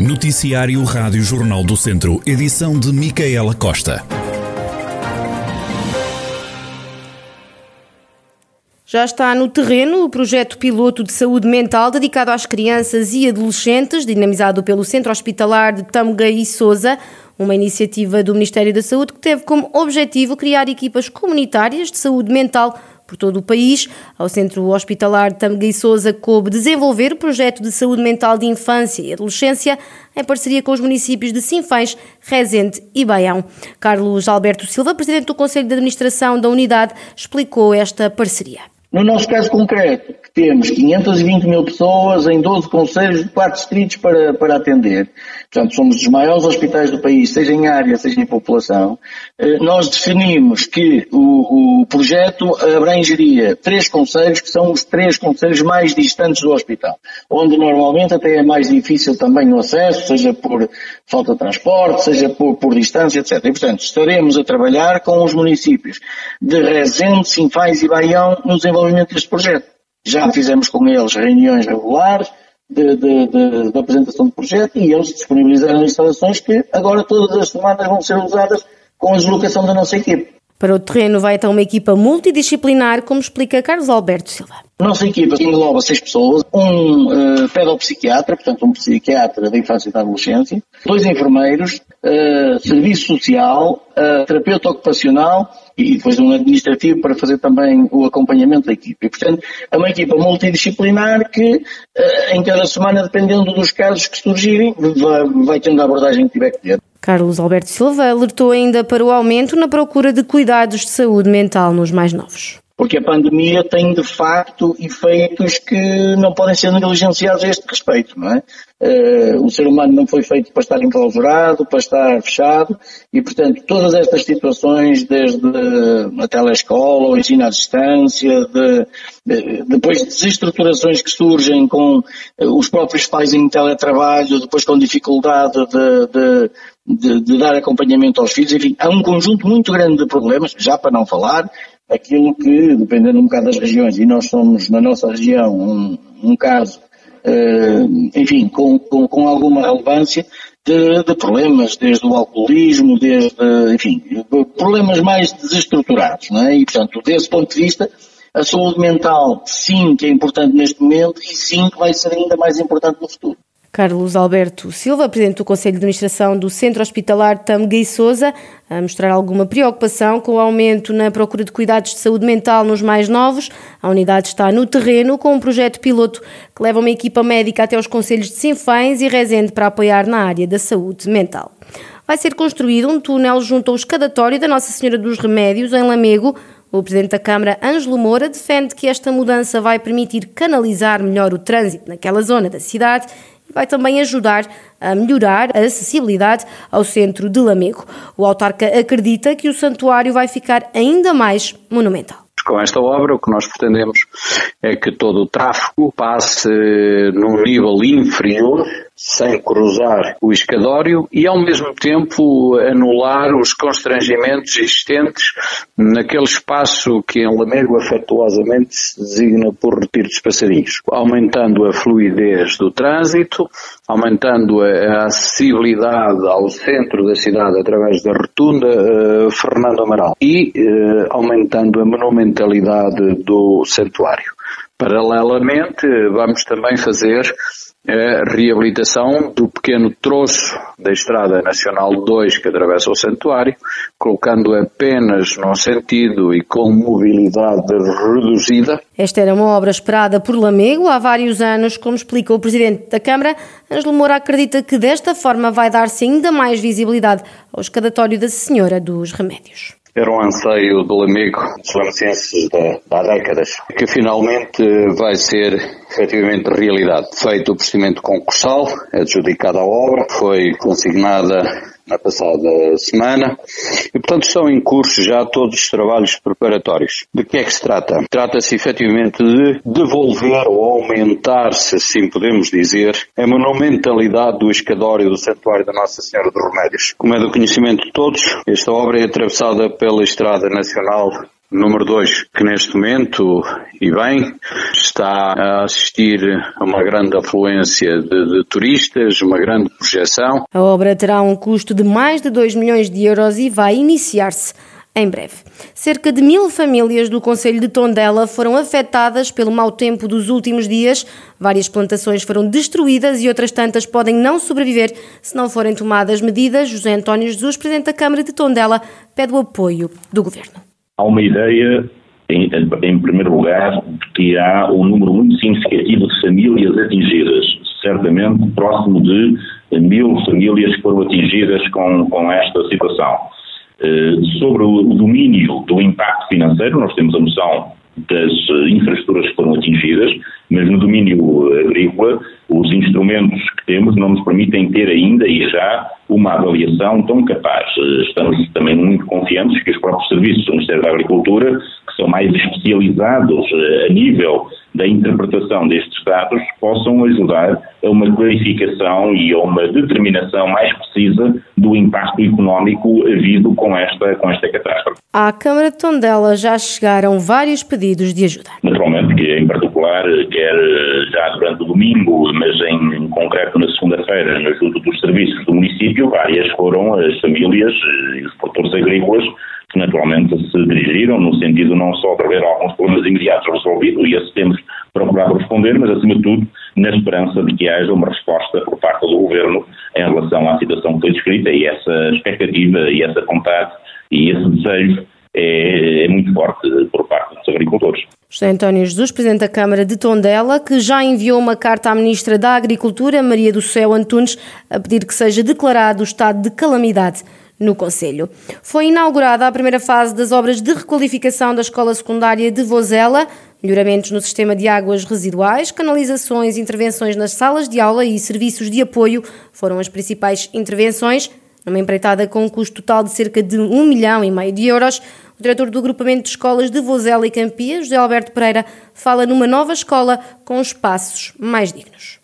Noticiário Rádio Jornal do Centro, edição de Micaela Costa. Já está no terreno o projeto piloto de saúde mental dedicado às crianças e adolescentes, dinamizado pelo Centro Hospitalar de Tâmega e Sousa, uma iniciativa do Ministério da Saúde que teve como objetivo criar equipas comunitárias de saúde mental por todo o país. Ao Centro Hospitalar e Sousa coube desenvolver o projeto de saúde mental de infância e adolescência em parceria com os municípios de Sinfãs, Rezende e Baião. Carlos Alberto Silva, presidente do Conselho de Administração da unidade, explicou esta parceria. No nosso caso concreto, temos 520 mil pessoas em 12 conselhos de 4 distritos para, para atender, portanto somos dos maiores hospitais do país, seja em área, seja em população, eh, nós definimos que o, o projeto abrangeria três conselhos, que são os três conselhos mais distantes do hospital, onde normalmente até é mais difícil também o acesso, seja por falta de transporte, seja por, por distância, etc. E portanto estaremos a trabalhar com os municípios de Rezende, Sinfãs e Baião no desenvolvimento deste projeto. Já fizemos com eles reuniões regulares de, de, de, de apresentação do projeto e eles disponibilizaram instalações que agora todas as semanas vão ser usadas com a deslocação da nossa equipe. Para o terreno vai então uma equipa multidisciplinar, como explica Carlos Alberto Silva. A nossa equipa engloba seis pessoas, um uh, pedopsiquiatra, portanto um psiquiatra da infância e da adolescência, dois enfermeiros, uh, serviço social, uh, terapeuta ocupacional e depois um administrativo para fazer também o acompanhamento da equipe. E, portanto, é uma equipa multidisciplinar que, em cada semana, dependendo dos casos que surgirem, vai, vai tendo a abordagem que tiver que ter. Carlos Alberto Silva alertou ainda para o aumento na procura de cuidados de saúde mental nos mais novos porque a pandemia tem de facto efeitos que não podem ser negligenciados a este respeito, não é? Uh, o ser humano não foi feito para estar enclausurado, para estar fechado, e portanto todas estas situações, desde a telescola, o ensino à distância, de, de, depois desestruturações que surgem com uh, os próprios pais em teletrabalho, depois com dificuldade de, de, de, dar acompanhamento aos filhos, enfim, há um conjunto muito grande de problemas, já para não falar aquilo que, dependendo um bocado das regiões, e nós somos na nossa região um, um caso, uh, enfim, com, com, com, alguma relevância, de, de, problemas, desde o alcoolismo, desde, enfim, problemas mais desestruturados, não é? E, portanto, desse ponto de vista, a saúde mental, sim, que é importante neste momento, e sim, que vai ser ainda mais importante no futuro. Carlos Alberto Silva, presidente do Conselho de Administração do Centro Hospitalar Tâmega e Sousa, a mostrar alguma preocupação com o aumento na procura de cuidados de saúde mental nos mais novos. A unidade está no terreno com um projeto piloto que leva uma equipa médica até os conselhos de Sinfãs e Rezende para apoiar na área da saúde mental. Vai ser construído um túnel junto ao escadatório da Nossa Senhora dos Remédios, em Lamego, o Presidente da Câmara, Ângelo Moura, defende que esta mudança vai permitir canalizar melhor o trânsito naquela zona da cidade vai também ajudar a melhorar a acessibilidade ao centro de Lamego. O autarca acredita que o santuário vai ficar ainda mais monumental. Com esta obra, o que nós pretendemos é que todo o tráfego passe num nível inferior sem cruzar o escadório e ao mesmo tempo anular os constrangimentos existentes naquele espaço que em Lamego afetuosamente se designa por retiro dos passarinhos, aumentando a fluidez do trânsito, aumentando a acessibilidade ao centro da cidade através da rotunda uh, Fernando Amaral e uh, aumentando a monumentalidade do santuário. Paralelamente, vamos também fazer a reabilitação do pequeno troço da Estrada Nacional 2 que atravessa o santuário, colocando apenas num sentido e com mobilidade reduzida. Esta era uma obra esperada por Lamego há vários anos, como explica o Presidente da Câmara. Ângelo Moura acredita que desta forma vai dar-se ainda mais visibilidade ao escadatório da Senhora dos Remédios era um anseio do amigo dos lamacenses há décadas, que finalmente vai ser efetivamente realidade. Feito o procedimento concursal, adjudicada a obra, foi consignada na passada semana e, portanto, estão em curso já todos os trabalhos preparatórios. De que é que se trata? Trata-se efetivamente de devolver ou aumentar, se assim podemos dizer, a monumentalidade do escadório do Santuário da Nossa Senhora dos Remédios. Como é do conhecimento de todos, esta obra é atravessada pela Estrada Nacional número 2, que neste momento, e bem, está a assistir a uma grande afluência de, de, turistas, uma grande projeção. A obra terá um custo de mais de 2 milhões de euros e vai iniciar-se em breve. Cerca de mil famílias do Conselho de Tondela foram afetadas pelo mau tempo dos últimos dias. Várias plantações foram destruídas e outras tantas podem não sobreviver se não forem tomadas medidas. José António Jesus, Presidente da Câmara de Tondela, pede o apoio do Governo. Há uma ideia, em, em primeiro lugar, que há um número muito significativo de famílias atingidas, certamente próximo de mil famílias que foram atingidas com, com esta situação. Eh, sobre o domínio do impacto financeiro, nós temos a noção das eh, infraestruturas que foram atingidas, mas no domínio agrícola, os instrumentos que temos não nos permitem ter ainda e já uma avaliação tão capaz. Eh, estamos também muito confiantes que os próprios serviços do Ministério da Agricultura, são mais especializados a nível da interpretação destes dados possam ajudar a uma clarificação e a uma determinação mais precisa do impacto económico havido com esta, com esta catástrofe. À Câmara de Tondela já chegaram vários pedidos de ajuda. Naturalmente, que em particular, quer já durante o domingo, mas em concreto na segunda-feira, no ajuda dos serviços do município, várias foram as famílias e os produtores agrícolas que naturalmente se dirigiram no sentido não só de haver alguns problemas imediatos resolvidos, e esse temos procurado responder, mas acima de tudo na esperança de que haja uma resposta por parte do Governo em relação à situação que foi descrita e essa expectativa e essa vontade e esse desejo é, é, muito forte por parte dos agricultores. José António Jesus, Presidente da Câmara de Tondela, que já enviou uma carta à Ministra da Agricultura, Maria do Céu Antunes, a pedir que seja declarado o estado de calamidade no Conselho. Foi inaugurada a primeira fase das obras de requalificação da Escola Secundária de Vozela, melhoramentos no sistema de águas residuais, canalizações, intervenções nas salas de aula e serviços de apoio foram as principais intervenções, numa empreitada com um custo total de cerca de um milhão e meio de euros. O diretor do agrupamento de escolas de Vozela e Campia, José Alberto Pereira, fala numa nova escola com espaços mais dignos.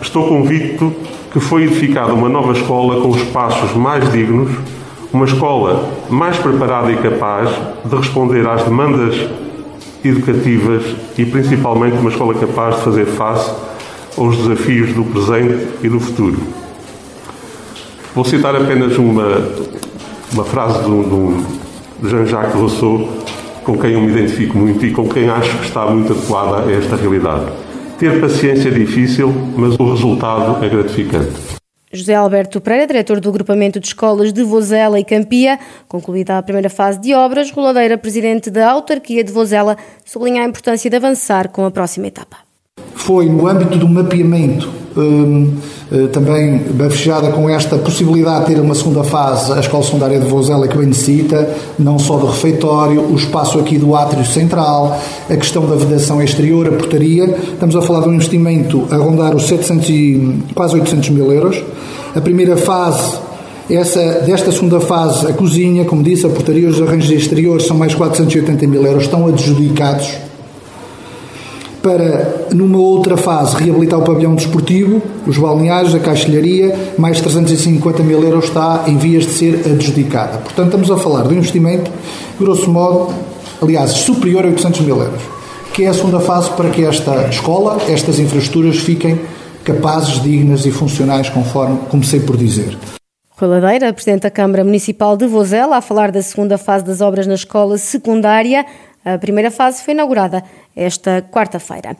Estou convicto que foi edificada uma nova escola com espaços mais dignos, uma escola mais preparada e capaz de responder às demandas educativas e principalmente uma escola capaz de fazer face aos desafios do presente e do futuro. Vou citar apenas uma, uma frase de, Jean-Jacques Rousseau, com quem eu me identifico muito e com quem acho que está muito adequada a esta realidade. Ter paciência é difícil, mas o resultado é gratificante. José Alberto Pereira, diretor do agrupamento de escolas de Vozela e Campia, concluída a primeira fase de obras, Roladeira, presidente da autarquia de Vozela, sublinha a importância de avançar com a próxima etapa. Foi no âmbito do mapeamento Hum, eh, também bafejada com esta possibilidade de ter uma segunda fase, a Escola Secundária de Vozela que bem necessita, não só do refeitório, o espaço aqui do átrio central, a questão da vedação exterior, a portaria. Estamos a falar de um investimento a rondar os 700 e quase 800 mil euros. A primeira fase essa, desta segunda fase, a cozinha, como disse, a portaria, os arranjos exteriores são mais 480 mil euros, estão adjudicados para, numa outra fase, reabilitar o pavilhão desportivo, os balneários, a caixilharia, mais 350 mil euros está em vias de ser adjudicada. Portanto, estamos a falar de um investimento, grosso modo, aliás, superior a 800 mil euros, que é a segunda fase para que esta escola, estas infraestruturas fiquem capazes, dignas e funcionais, conforme comecei por dizer. Rui Ladeira, Presidente da Câmara Municipal de Vozela, a falar da segunda fase das obras na escola secundária. A primeira fase foi inaugurada esta quarta-feira.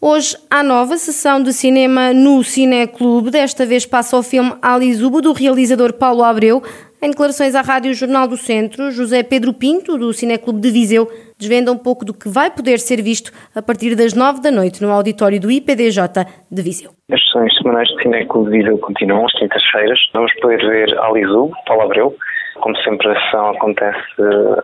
Hoje há nova sessão de cinema no Cineclube. Desta vez passa o filme Alizubo, do realizador Paulo Abreu. Em declarações à Rádio Jornal do Centro, José Pedro Pinto, do Cineclube de Viseu, desvenda um pouco do que vai poder ser visto a partir das nove da noite no auditório do IPDJ de Viseu. As sessões semanais do Cineclube de Viseu continuam às quintas-feiras. Vamos poder ver Alizubo, Paulo Abreu, como sempre, a sessão acontece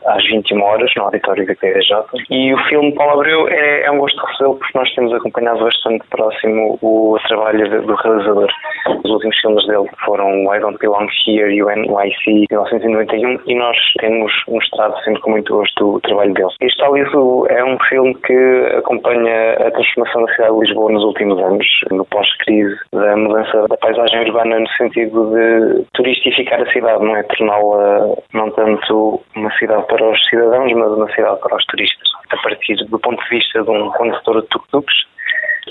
às 21 horas no auditório da PDJ. E o filme Paulo Abreu é, é um gosto recebê-lo porque nós temos acompanhado bastante próximo o trabalho do realizador. Os filmes dele foram I Don't Belong Here e o NYC 1991 e nós temos mostrado sempre com muito gosto o trabalho dele. Este Aliso é um filme que acompanha a transformação da cidade de Lisboa nos últimos anos, no pós-crise, da mudança da paisagem urbana no sentido de turistificar a cidade, não é? Torná-la não tanto uma cidade para os cidadãos, mas uma cidade para os turistas. A partir do ponto de vista de um condutor de tuk-tuks,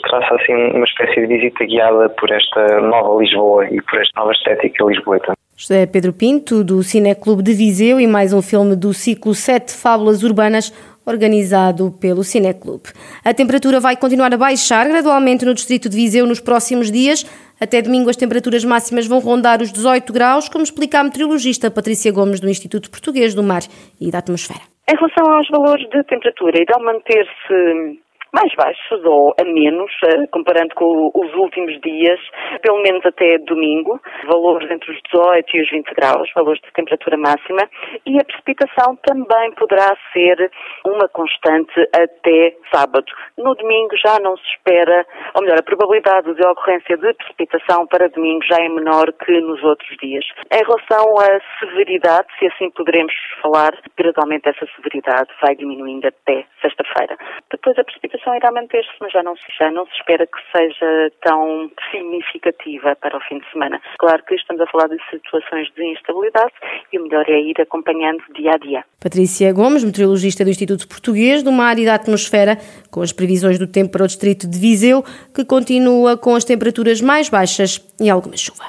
traça assim uma espécie de visita guiada por esta nova Lisboa e por esta nova estética lisboeta. José Pedro Pinto, do Cineclube de Viseu e mais um filme do ciclo Sete Fábulas Urbanas, organizado pelo Cineclube. A temperatura vai continuar a baixar gradualmente no distrito de Viseu nos próximos dias. Até domingo as temperaturas máximas vão rondar os 18 graus, como explica a meteorologista Patrícia Gomes do Instituto Português do Mar e da Atmosfera. Em relação aos valores de temperatura, irão manter-se mais baixos ou a menos, eh, comparando com os últimos dias, pelo menos até domingo, valores entre os 18 e os 20 graus, valores de temperatura máxima, e a precipitação também poderá ser uma constante até sábado. No domingo já não se espera, ou melhor, a probabilidade de ocorrência de precipitação para domingo já é menor que nos outros dias. Em relação à severidade, se assim poderemos falar, gradualmente essa severidade vai diminuindo até sexta-feira. Depois a precipitação situação irá manter-se, mas já não, já não se espera que seja tão significativa para o fim de semana. Claro que estamos a falar de situações de instabilidade e o melhor é ir acompanhando dia a dia. Patrícia Gomes, meteorologista do Instituto Português do Mar e da Atmosfera, com as previsões do tempo para o distrito de Viseu, que continua com as temperaturas mais baixas e alguma chuva.